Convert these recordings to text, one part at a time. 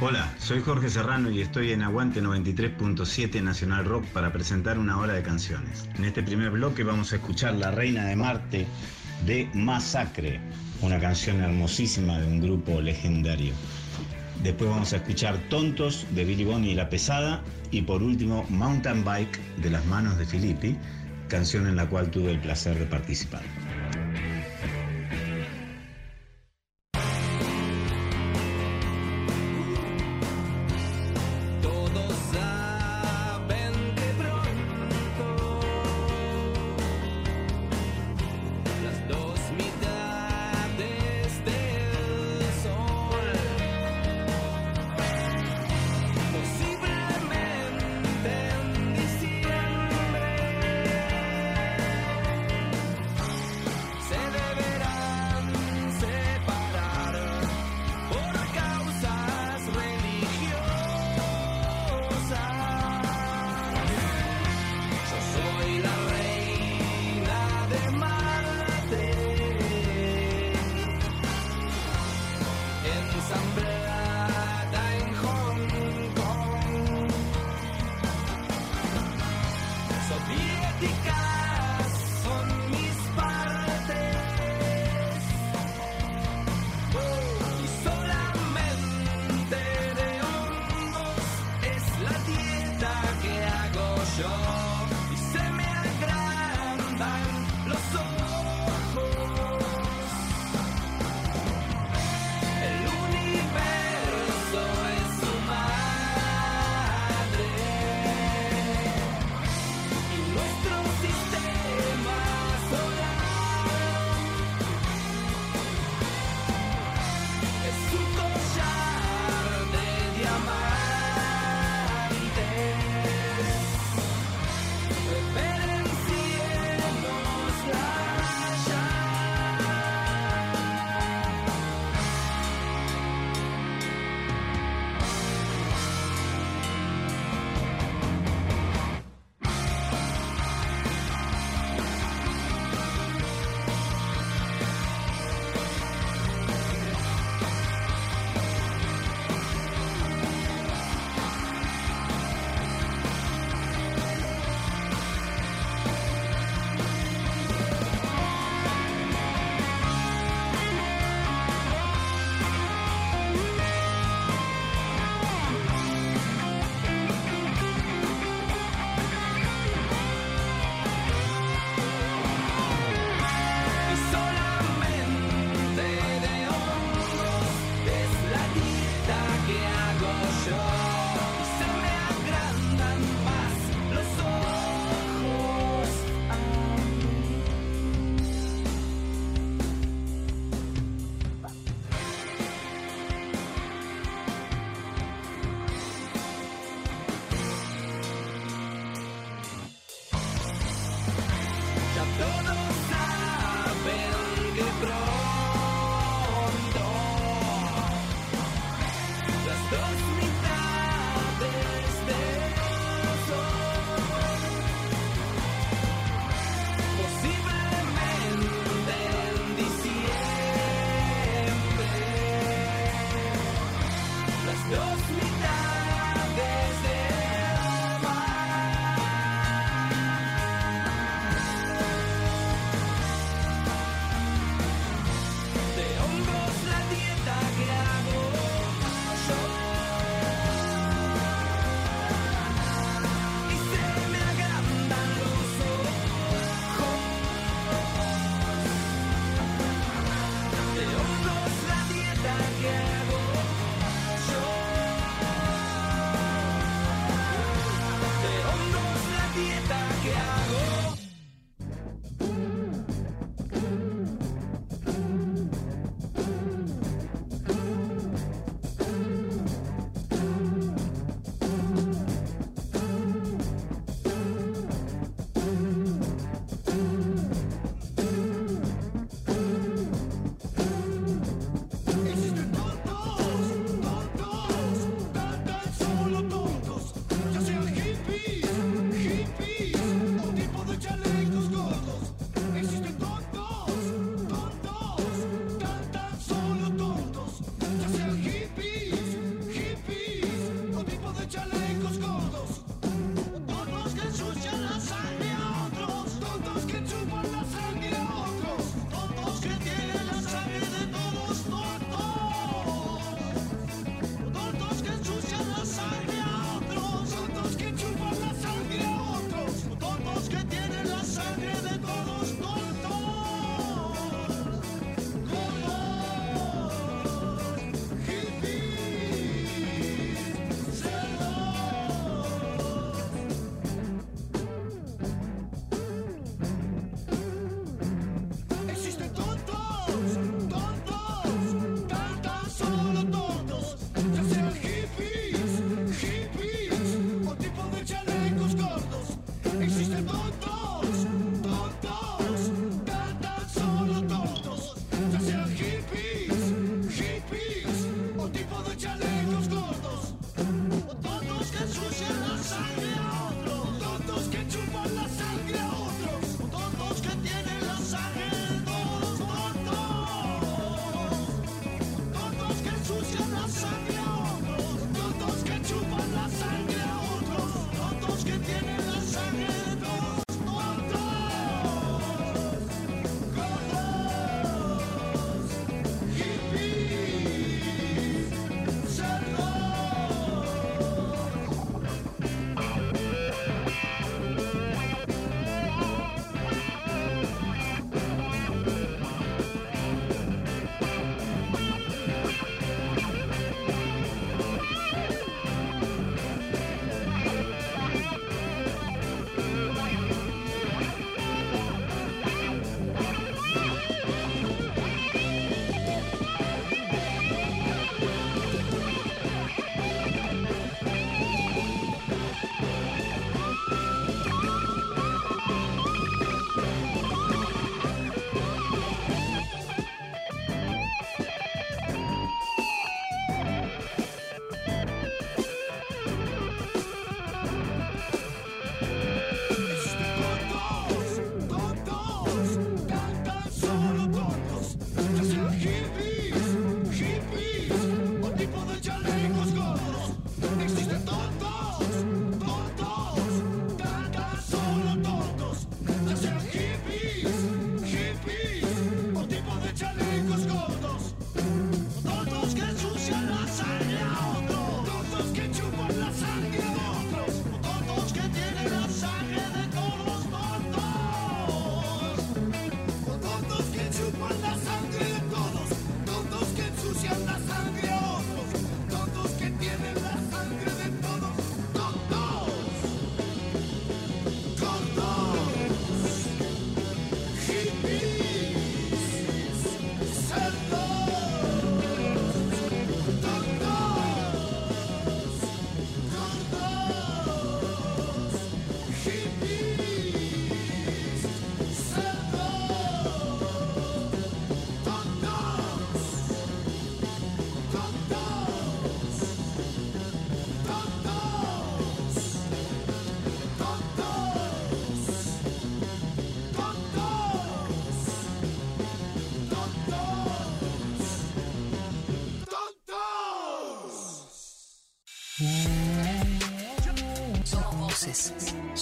Hola, soy Jorge Serrano y estoy en Aguante 93.7 Nacional Rock para presentar una hora de canciones. En este primer bloque vamos a escuchar La Reina de Marte de Masacre, una canción hermosísima de un grupo legendario. Después vamos a escuchar Tontos de Billy Bonnie y La Pesada y por último Mountain Bike de las manos de Filippi, canción en la cual tuve el placer de participar.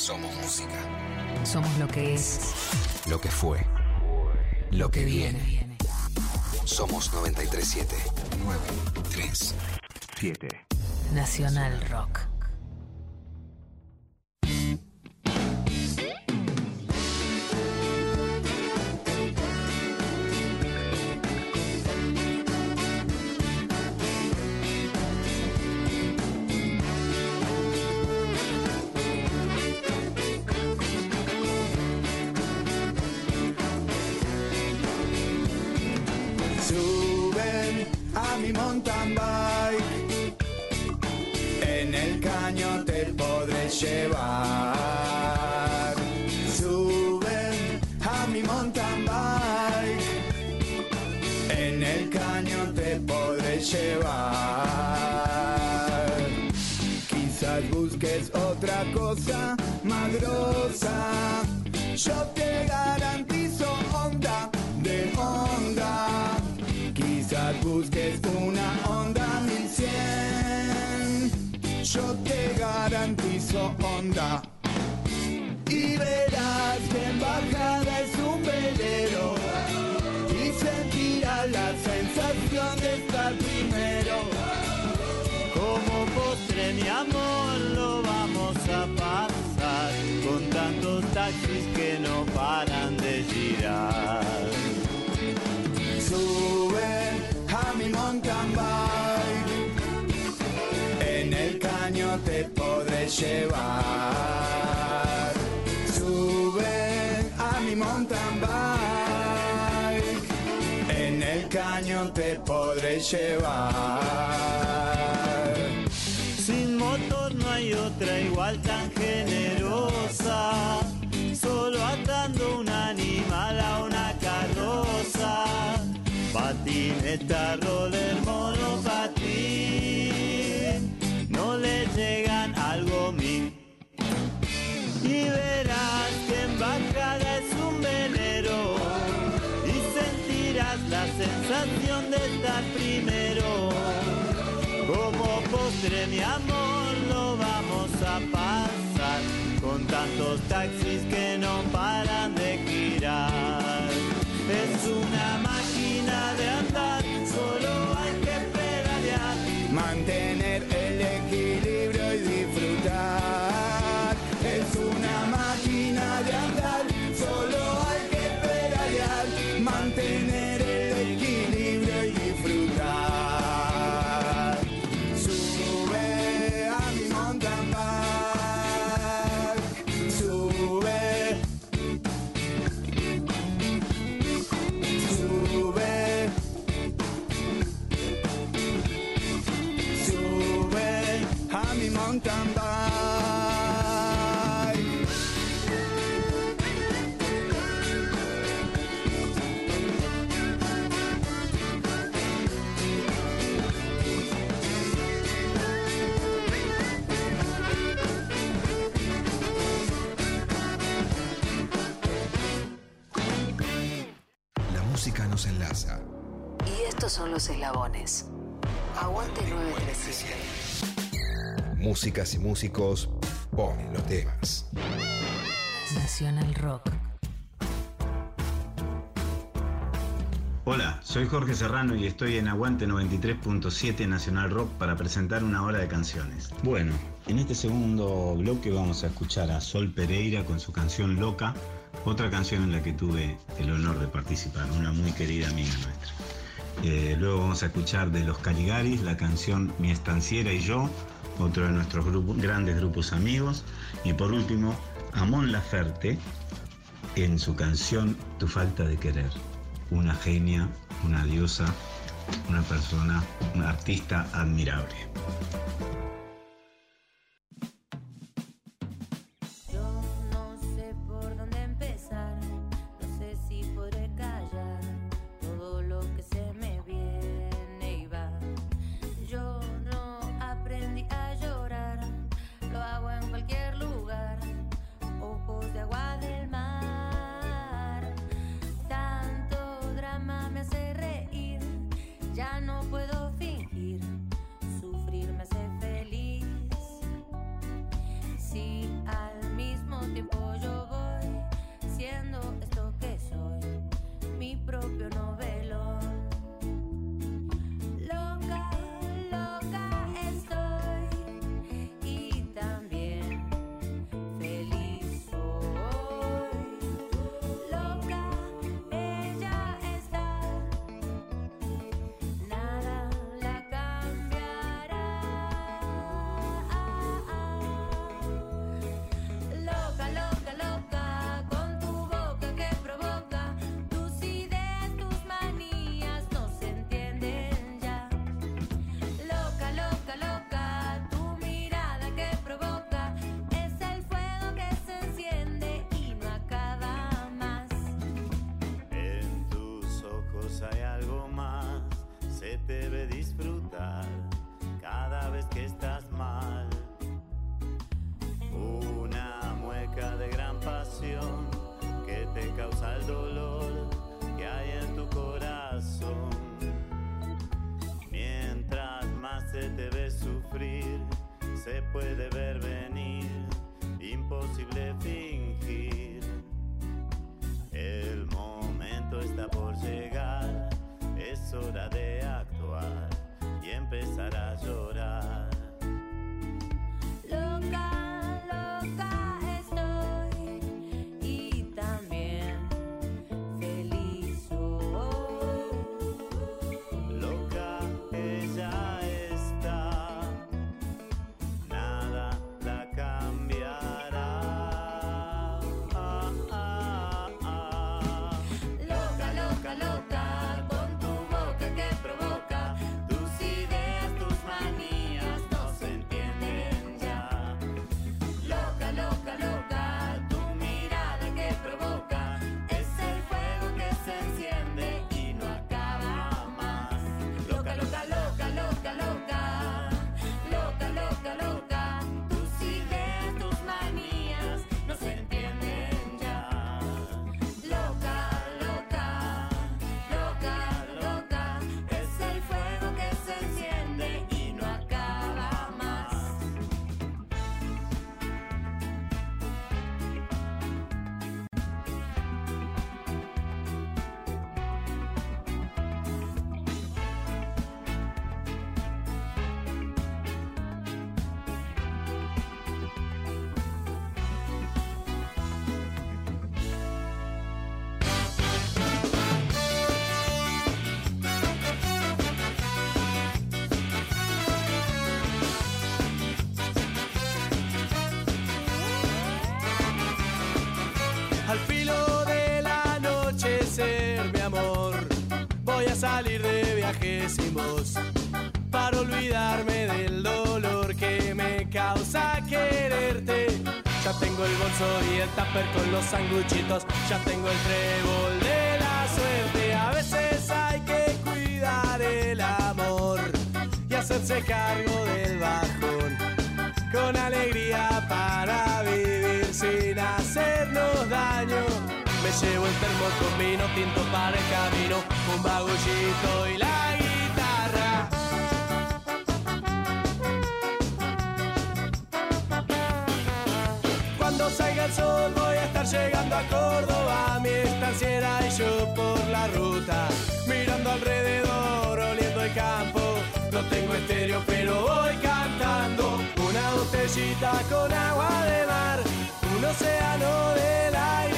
Somos música. Somos lo que es. Lo que fue. Lo que viene. Somos 937. 937. Nacional Rock. Sube a mi mountain bike. En el caño te podré llevar. Sube a mi mountain bike. En el caño te podré llevar. Sin motor no hay otra igual tan Postre mi amor lo vamos a pasar con tantos taxis que son los eslabones. Aguante 937. Músicas y músicos ponen los temas. Nacional Rock. Hola, soy Jorge Serrano y estoy en Aguante 93.7 Nacional Rock para presentar una hora de canciones. Bueno, en este segundo bloque vamos a escuchar a Sol Pereira con su canción Loca, otra canción en la que tuve el honor de participar, una muy querida amiga nuestra. Eh, luego vamos a escuchar de Los Caligaris la canción Mi Estanciera y Yo, otro de nuestros grandes grupos amigos. Y por último, Amon Laferte en su canción Tu falta de querer. Una genia, una diosa, una persona, una artista admirable. Salir de viaje sin vos para olvidarme del dolor que me causa quererte. Ya tengo el bolso y el tupper con los sanguchitos, ya tengo el trébol de la suerte. A veces hay que cuidar el amor y hacerse cargo del bajón con alegría para vivir sin hacernos daño. Me llevo el termo con vino tinto para el camino, un bagullito y la guitarra. Cuando salga el sol voy a estar llegando a Córdoba, mi estanciera y yo por la ruta, mirando alrededor, oliendo el campo. No tengo estéreo, pero voy cantando una botellita con agua de mar, un océano de lágrimas.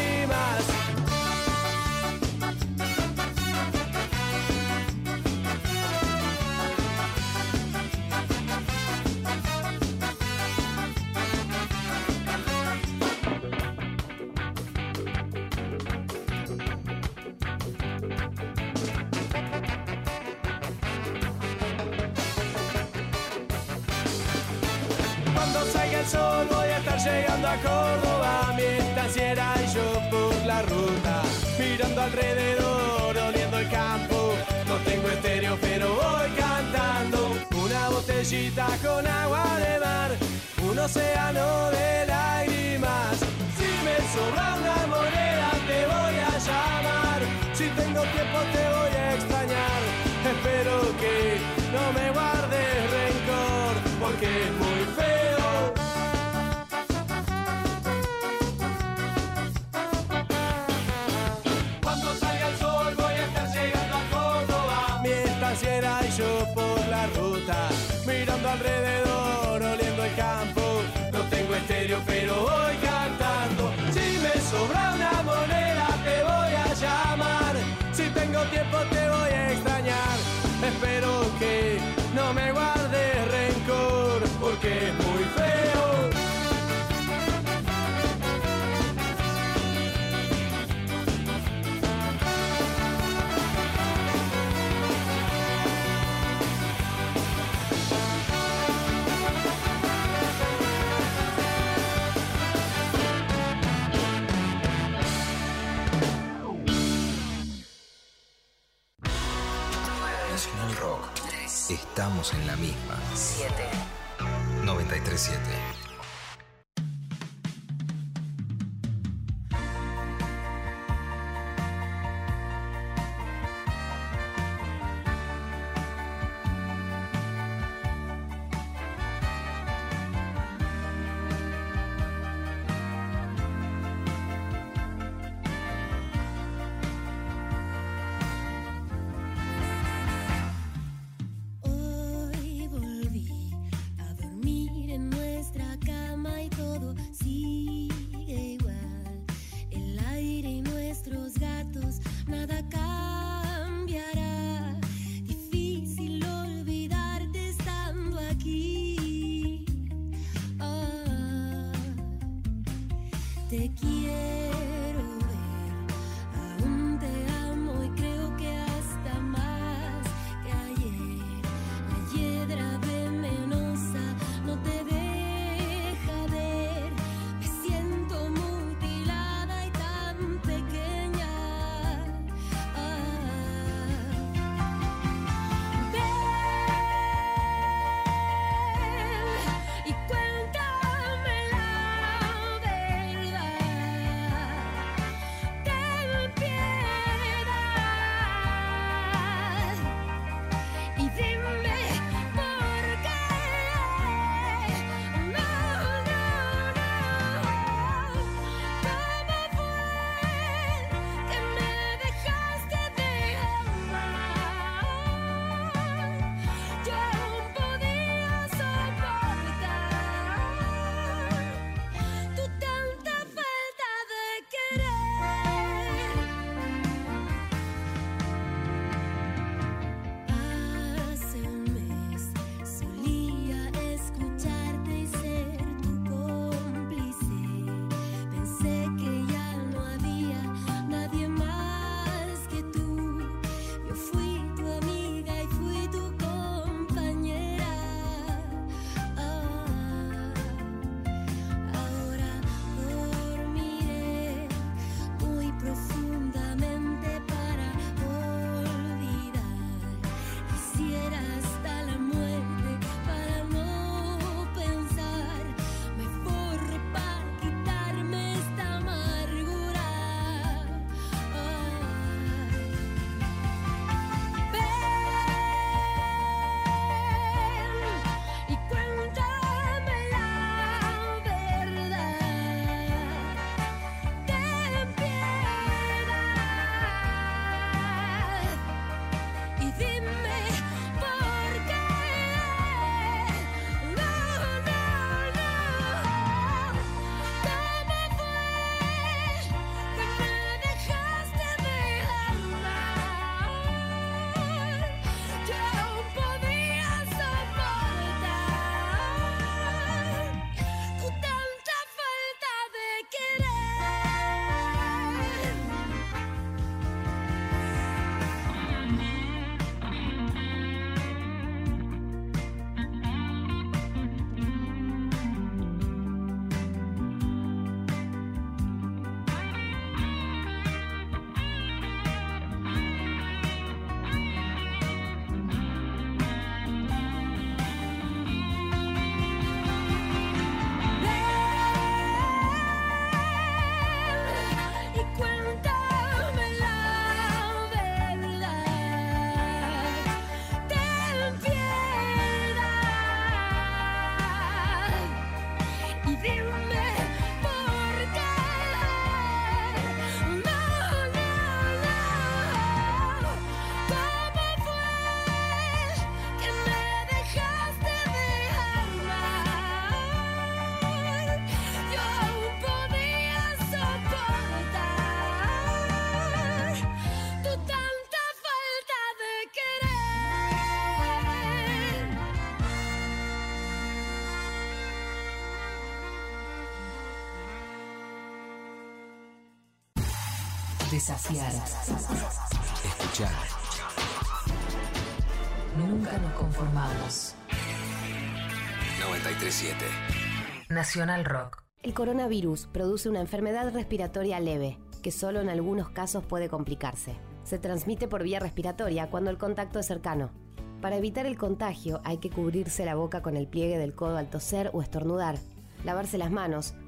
A Córdoba, mi estanciera y yo por la ruta, mirando alrededor, oliendo el campo. No tengo estéreo, pero voy cantando una botellita con agua de mar, un océano de lágrimas. Si me sobra una moneda te voy a llamar, si tengo tiempo te voy a extrañar. Espero que no me guardes rencor, porque es muy te voy a extrañar. Espero que no me guardes en la misma. 7. 937. Desafiar. Escuchar. Nunca nos conformamos. 937. Nacional Rock. El coronavirus produce una enfermedad respiratoria leve, que solo en algunos casos puede complicarse. Se transmite por vía respiratoria cuando el contacto es cercano. Para evitar el contagio hay que cubrirse la boca con el pliegue del codo al toser o estornudar, lavarse las manos,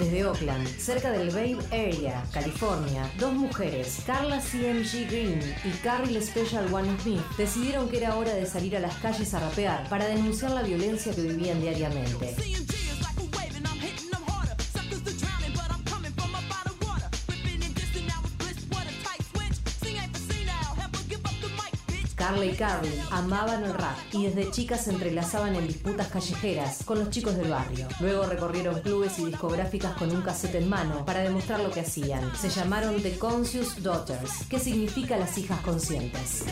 Desde Oakland, cerca del Bay Area, California, dos mujeres, Carla CMG Green y Carrie Special One Smith, decidieron que era hora de salir a las calles a rapear para denunciar la violencia que vivían diariamente. Carla y Carly amaban el rap y desde chicas se entrelazaban en disputas callejeras con los chicos del barrio. Luego recorrieron clubes y discográficas con un cassette en mano para demostrar lo que hacían. Se llamaron The Conscious Daughters, que significa las hijas conscientes.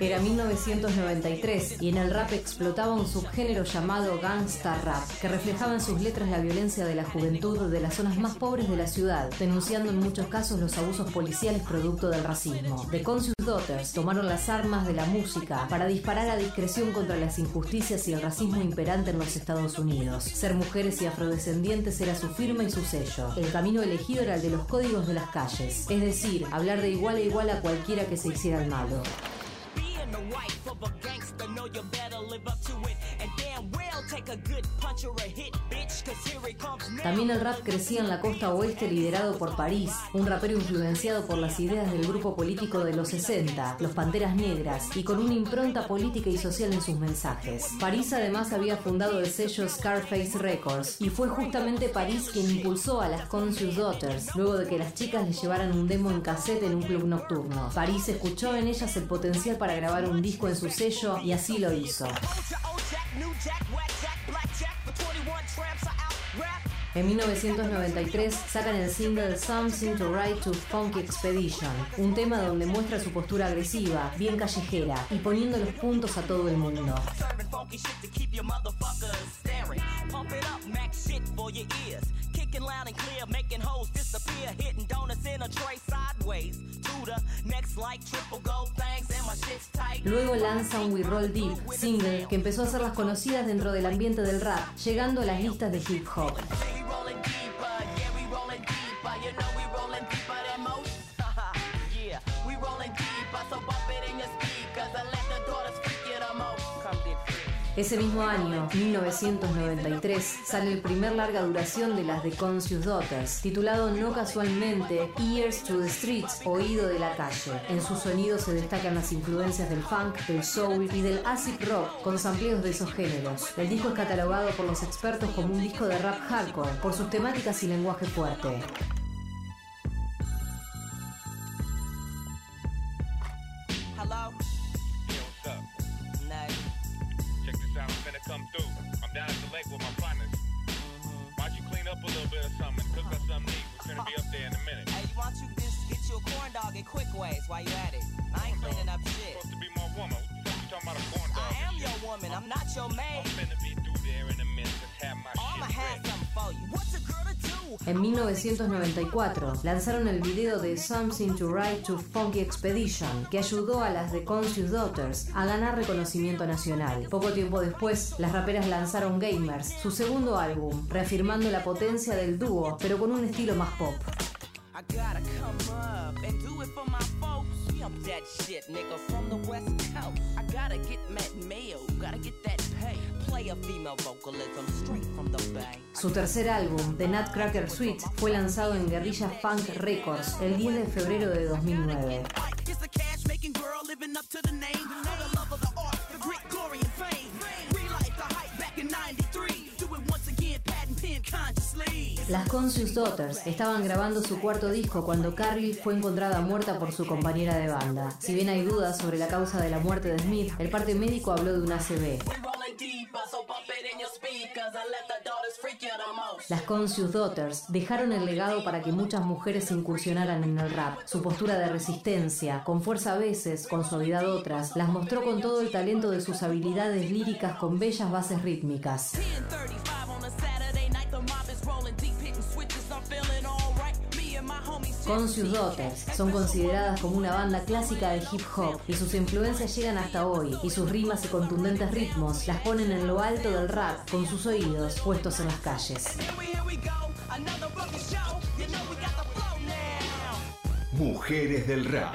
Era 1993 y en el rap explotaba un subgénero llamado gangsta rap, que reflejaba en sus letras la violencia de la juventud de las zonas más pobres de la ciudad, denunciando en muchos casos los abusos policiales producto del racismo. The Conscious Daughters tomaron las armas de la música para disparar a discreción contra las injusticias y el racismo imperante en los Estados Unidos. Ser mujeres y afrodescendientes era su firma y su sello. El camino elegido era el de los códigos de las calles, es decir, hablar de igual a igual a cualquiera que se hiciera el malo. The wife of a gangster, know you better live up to it. And damn well take a good punch or a hit, También el rap crecía en la costa oeste liderado por París, un rapero influenciado por las ideas del grupo político de los 60, los Panteras Negras, y con una impronta política y social en sus mensajes. París además había fundado el sello Scarface Records, y fue justamente París quien impulsó a las Conscious Daughters, luego de que las chicas les llevaran un demo en cassette en un club nocturno. París escuchó en ellas el potencial para grabar un disco en su sello y así lo hizo. En 1993 sacan el single Something to Write to Funky Expedition, un tema donde muestra su postura agresiva, bien callejera y poniendo los puntos a todo el mundo. Luego lanza un We Roll Deep, single que empezó a hacerlas conocidas dentro del ambiente del rap, llegando a las listas de hip hop. Rolling deeper, yeah, we rolling deeper. You know we rolling deeper Ese mismo año, 1993, sale el primer larga duración de las The Conscious Daughters, titulado no casualmente Ears to the Streets, Oído de la Calle. En su sonido se destacan las influencias del funk, del soul y del acid rock, con sampleos de esos géneros. El disco es catalogado por los expertos como un disco de rap hardcore, por sus temáticas y lenguaje fuerte. Little bit or something cook us something to eat? We're gonna be up there in a minute. Hey, why don't you just get you a corn dog in quick ways while you at it? I ain't cleaning up shit. supposed to be my woman. What the fuck you talking about a corn dog? I am your woman, I'm not your maid. I'm finna be through En 1994 lanzaron el video de Something to Write to Funky Expedition, que ayudó a las The Conscious Daughters a ganar reconocimiento nacional. Poco tiempo después, las raperas lanzaron Gamers, su segundo álbum, reafirmando la potencia del dúo, pero con un estilo más pop. Su tercer álbum, The Nutcracker Suite, fue lanzado en Guerrilla Funk Records el 10 de febrero de 2009. Las Conscious Daughters estaban grabando su cuarto disco cuando Carly fue encontrada muerta por su compañera de banda. Si bien hay dudas sobre la causa de la muerte de Smith, el parte médico habló de un ACV. Las Conscious Daughters dejaron el legado para que muchas mujeres incursionaran en el rap. Su postura de resistencia, con fuerza a veces, con suavidad otras, las mostró con todo el talento de sus habilidades líricas con bellas bases rítmicas. 10:35 on a Saturday night, the mob is rolling deep, Conscious Daughters son consideradas como una banda clásica de hip hop y sus influencias llegan hasta hoy y sus rimas y contundentes ritmos las ponen en lo alto del rap con sus oídos puestos en las calles. Mujeres del rap.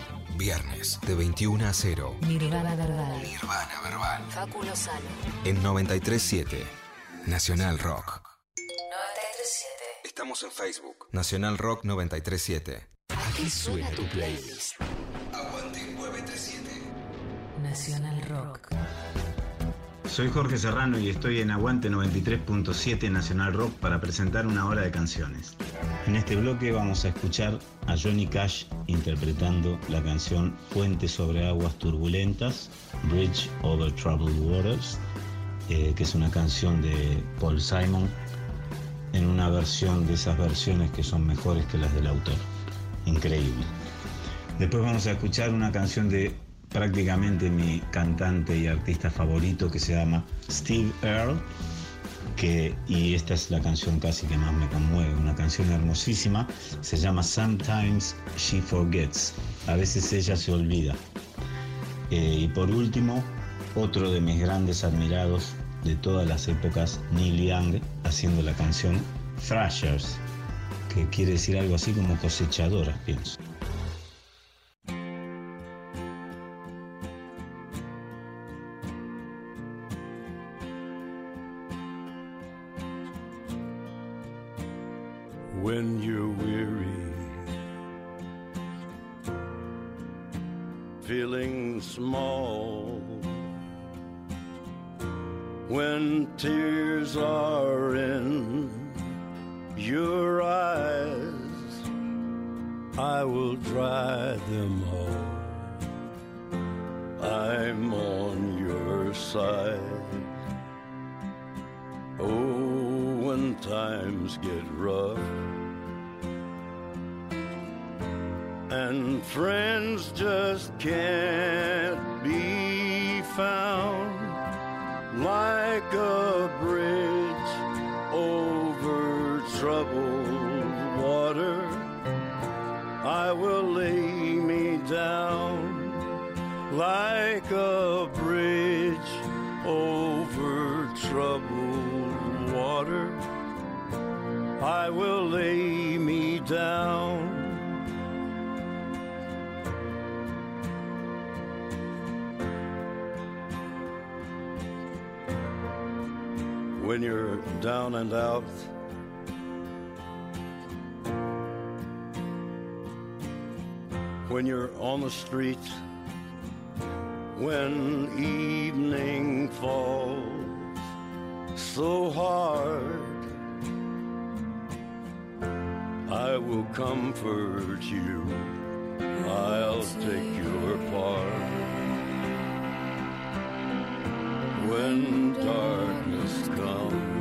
Viernes de 21 a 0. Nirvana Verbal. Nirvana verbal. Facu Lozano. En 937 Nacional Rock. 937. Estamos en Facebook. Nacional Rock 937. Aquí suena tu playlist. Aguante 937. Nacional Rock. Soy Jorge Serrano y estoy en Aguante 93.7 Nacional Rock para presentar una hora de canciones. En este bloque vamos a escuchar a Johnny Cash interpretando la canción Puente sobre aguas turbulentas, Bridge over Troubled Waters, eh, que es una canción de Paul Simon en una versión de esas versiones que son mejores que las del autor. Increíble. Después vamos a escuchar una canción de prácticamente mi cantante y artista favorito que se llama Steve Earle, que, y esta es la canción casi que más me conmueve, una canción hermosísima, se llama Sometimes She Forgets, a veces ella se olvida. Eh, y por último, otro de mis grandes admirados de todas las épocas, Neil Young, haciendo la canción Thrashers, que quiere decir algo así como cosechadoras, pienso. When you're weary, feeling small, when tears are in your eyes, I will dry them all. I'm on your side. Oh, when times get rough and friends just can't be found like a bridge over troubled water. I will lay me down like a bridge over troubled water. I will lay me down. When you're down and out, when you're on the street, when evening falls so hard, I will comfort you. I'll take your part. When darkness comes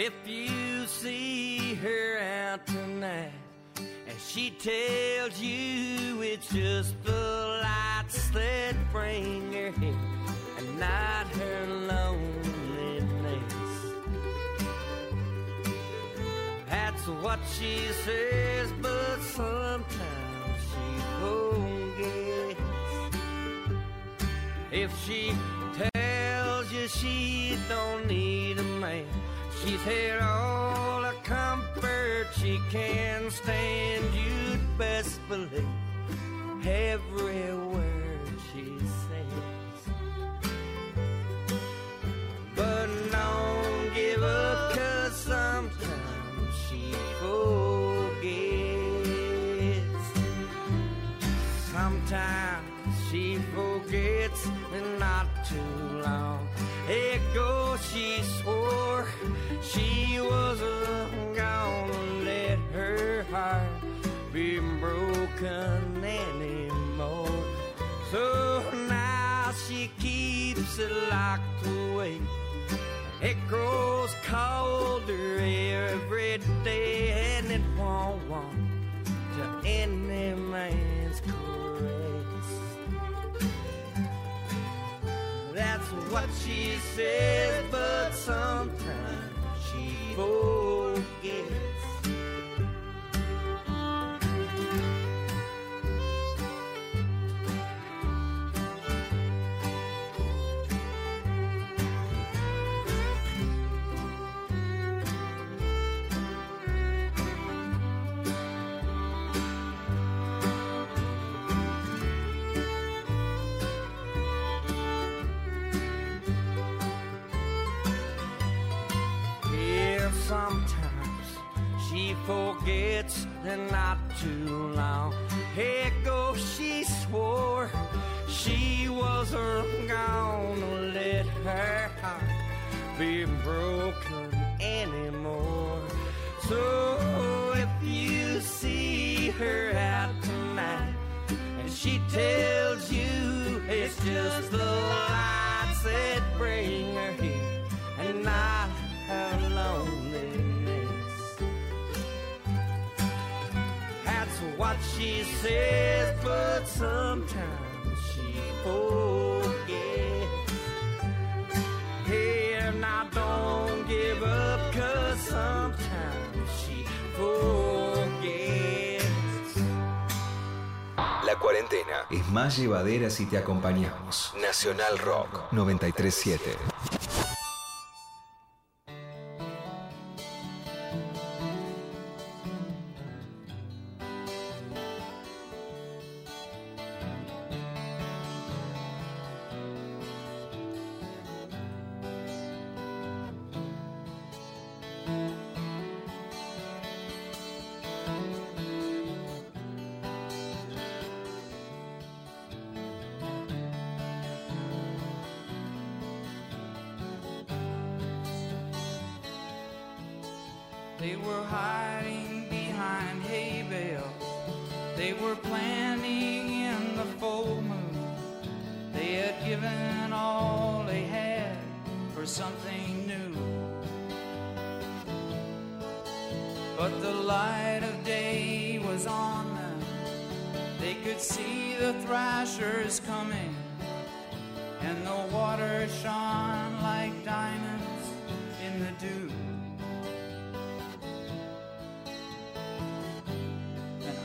If you see her out tonight and she tells you it's just the lights that bring her here and not her loneliness, that's what she says, but sometimes she forgets. If she tells you she don't need a man, she's had all the comfort she can stand. You'd best believe every word she says. But don't give up, cause sometimes she forgets. Sometimes she forgets and not too long ago she swore she wasn't gonna let her heart be broken anymore. So now she keeps it locked away. It grows colder every day and it won't want to any man's caress. That's what she says, but sometimes she and not too long ago she swore she wasn't gonna let her heart be broken anymore. So if you see her out tonight and she tells you it's just the lights what she says, but sometimes she forgets. Here, now don't give up, cause sometimes she forgets. La cuarentena es más llevadera si te acompañamos. Nacional Rock 937. They were hiding behind hay bales. They were planning in the full moon. They had given all they had for something new. but the light of day was on them. They could see the thrashers coming, and the water shone like diamonds in the dew.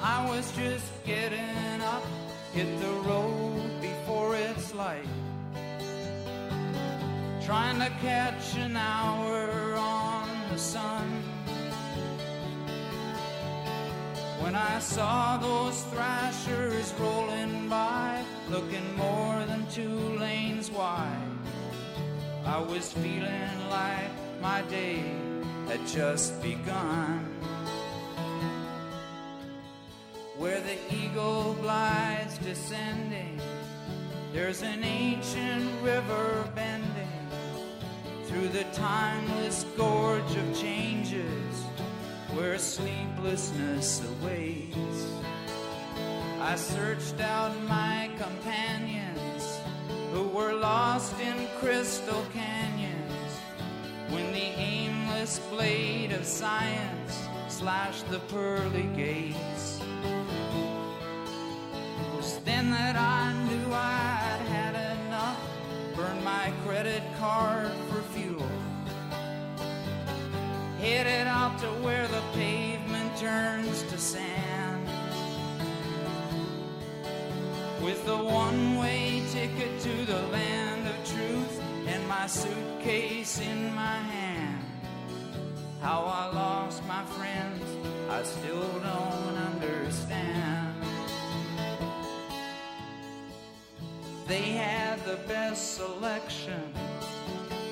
I was just getting up, hit the road before it's light. Trying to catch an hour on the sun. When I saw those thrashers rolling by, looking more than two lanes wide, I was feeling like my day had just begun. Eagle glides descending, there's an ancient river bending through the timeless gorge of changes where sleeplessness awaits. I searched out my companions who were lost in crystal canyons when the aimless blade of science slashed the pearly gates. Then that I knew I'd had enough, burned my credit card for fuel headed out to where the pavement turns to sand. With the one way ticket to the land of truth and my suitcase in my hand. How I lost my friends, I still don't understand. They had the best selection.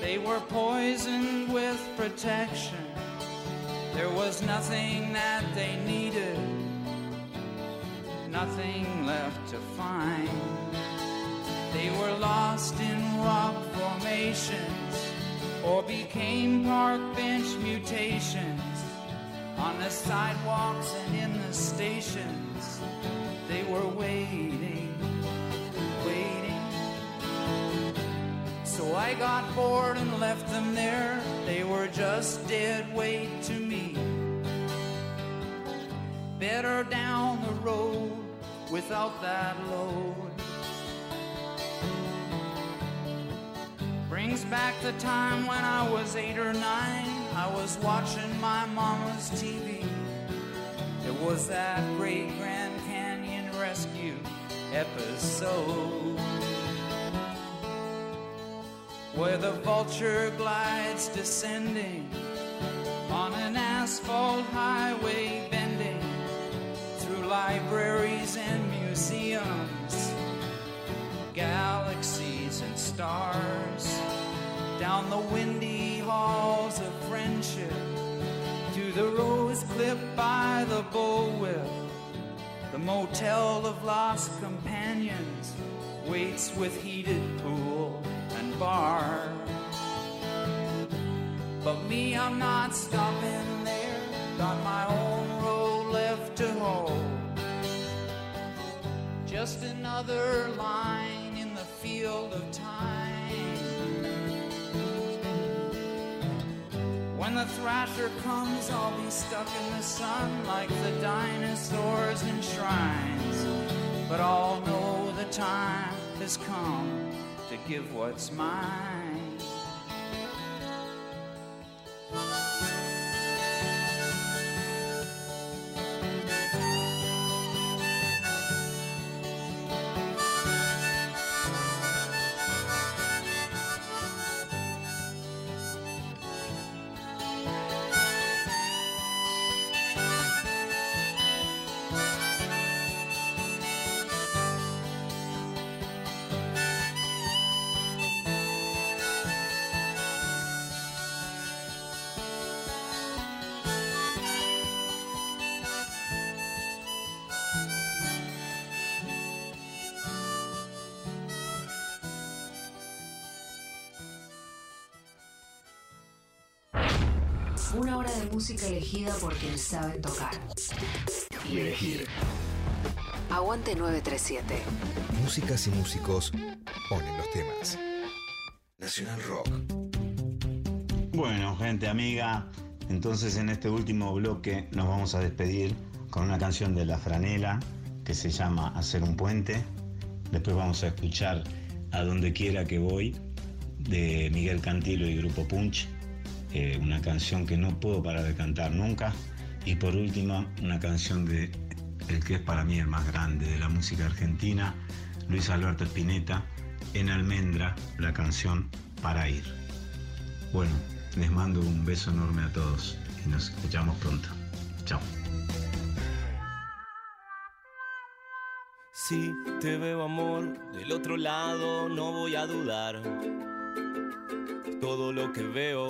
They were poisoned with protection. There was nothing that they needed, nothing left to find. They were lost in rock formations or became park bench mutations on the sidewalks and in the stations. They were waiting. I got bored and left them there. They were just dead weight to me. Better down the road without that load. Brings back the time when I was eight or nine. I was watching my mama's TV. It was that great Grand Canyon rescue episode where the vulture glides descending on an asphalt highway bending through libraries and museums, galaxies and stars, down the windy halls of friendship to the rose clipped by the bullwhip. The motel of lost companions waits with heated pool bar. But me, I'm not stopping there. Got my own road left to hold. Just another line in the field of time. When the thrasher comes, I'll be stuck in the sun like the dinosaurs in shrines. But I'll know the time has come give what's mine. Música elegida por quienes saben tocar. Y elegir. Aguante 937. Músicas y músicos ponen los temas. Nacional Rock. Bueno, gente amiga, Entonces en este último bloque nos vamos a despedir con una canción de La Franela que se llama Hacer un puente. Después vamos a escuchar A donde quiera que voy de Miguel Cantilo y Grupo Punch, eh, una canción que no puedo parar de cantar nunca. Y por último, una canción de el que es para mí el más grande de la música argentina, Luis Alberto Spinetta, en Almendra, la canción Para ir. Bueno, les mando un beso enorme a todos y nos escuchamos pronto. Chao. Si te veo amor del otro lado, no voy a dudar. Todo lo que veo,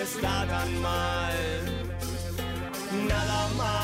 No está tan mal, nada más.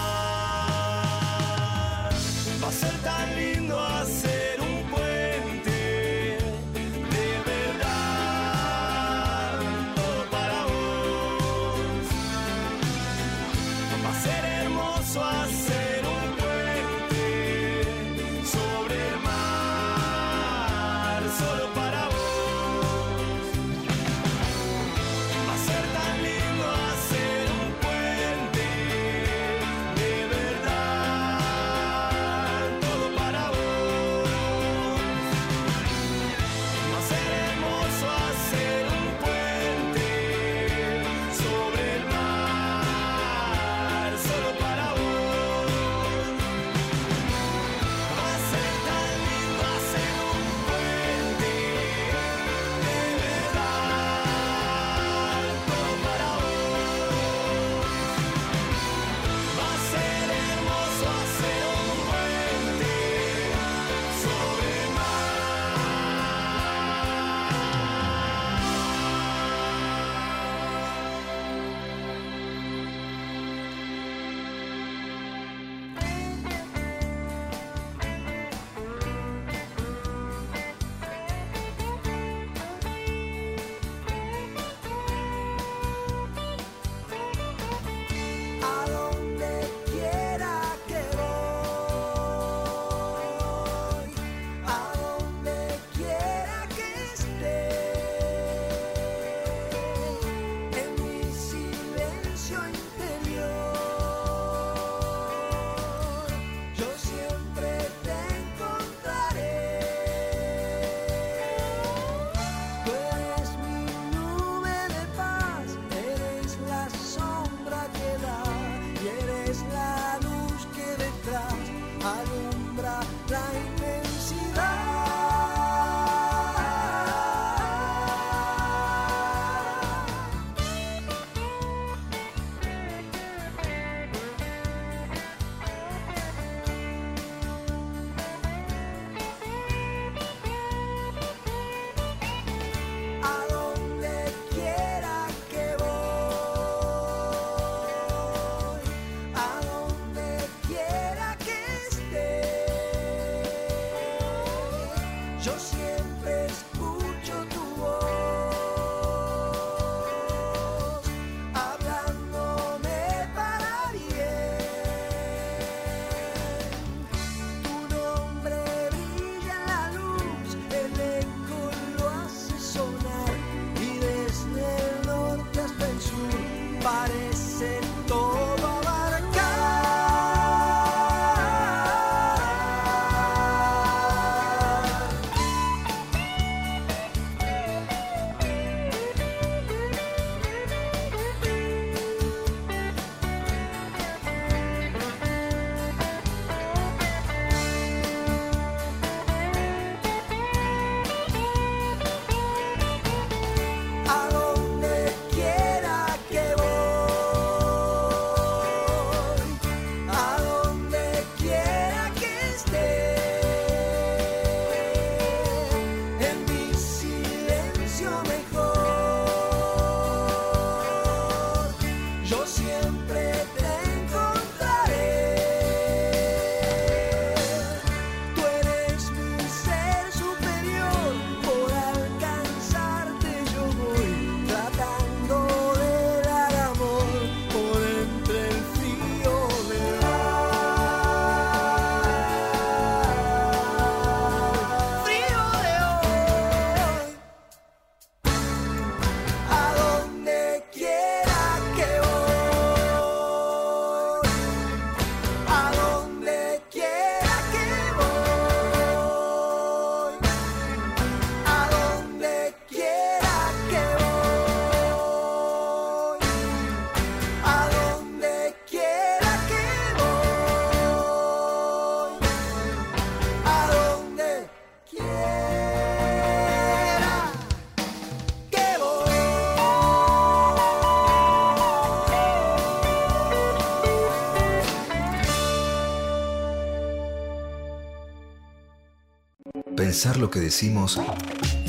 Pensar lo que decimos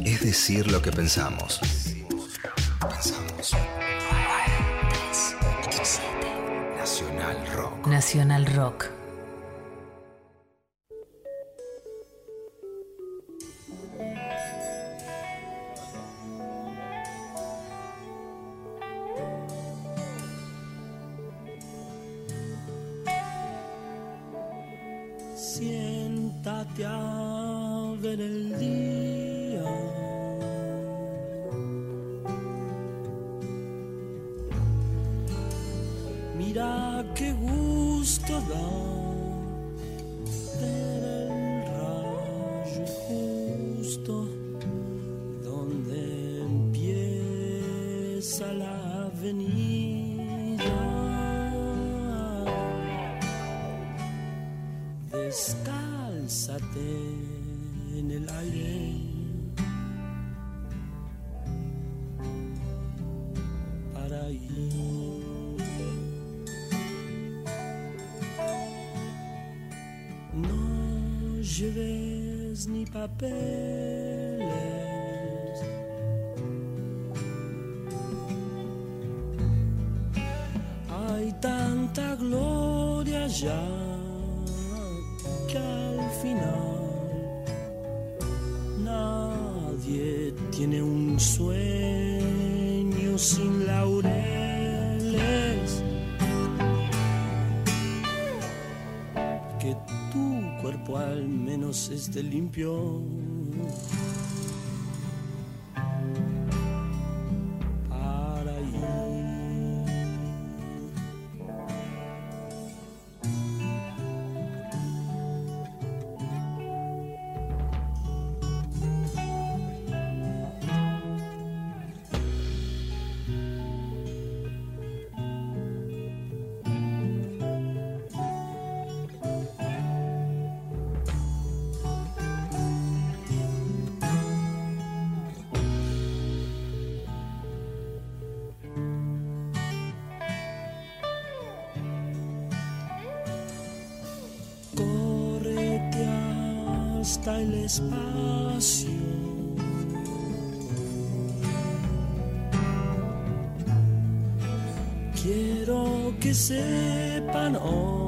es decir lo que pensamos. Pensamos. Nacional Rock. Nacional Rock. mira qué gusto da ver el rayo justo donde empieza la avenida. Descálzate en el aire. Je živez ni papel. campeón. Hasta el espacio. Quiero que sepan hoy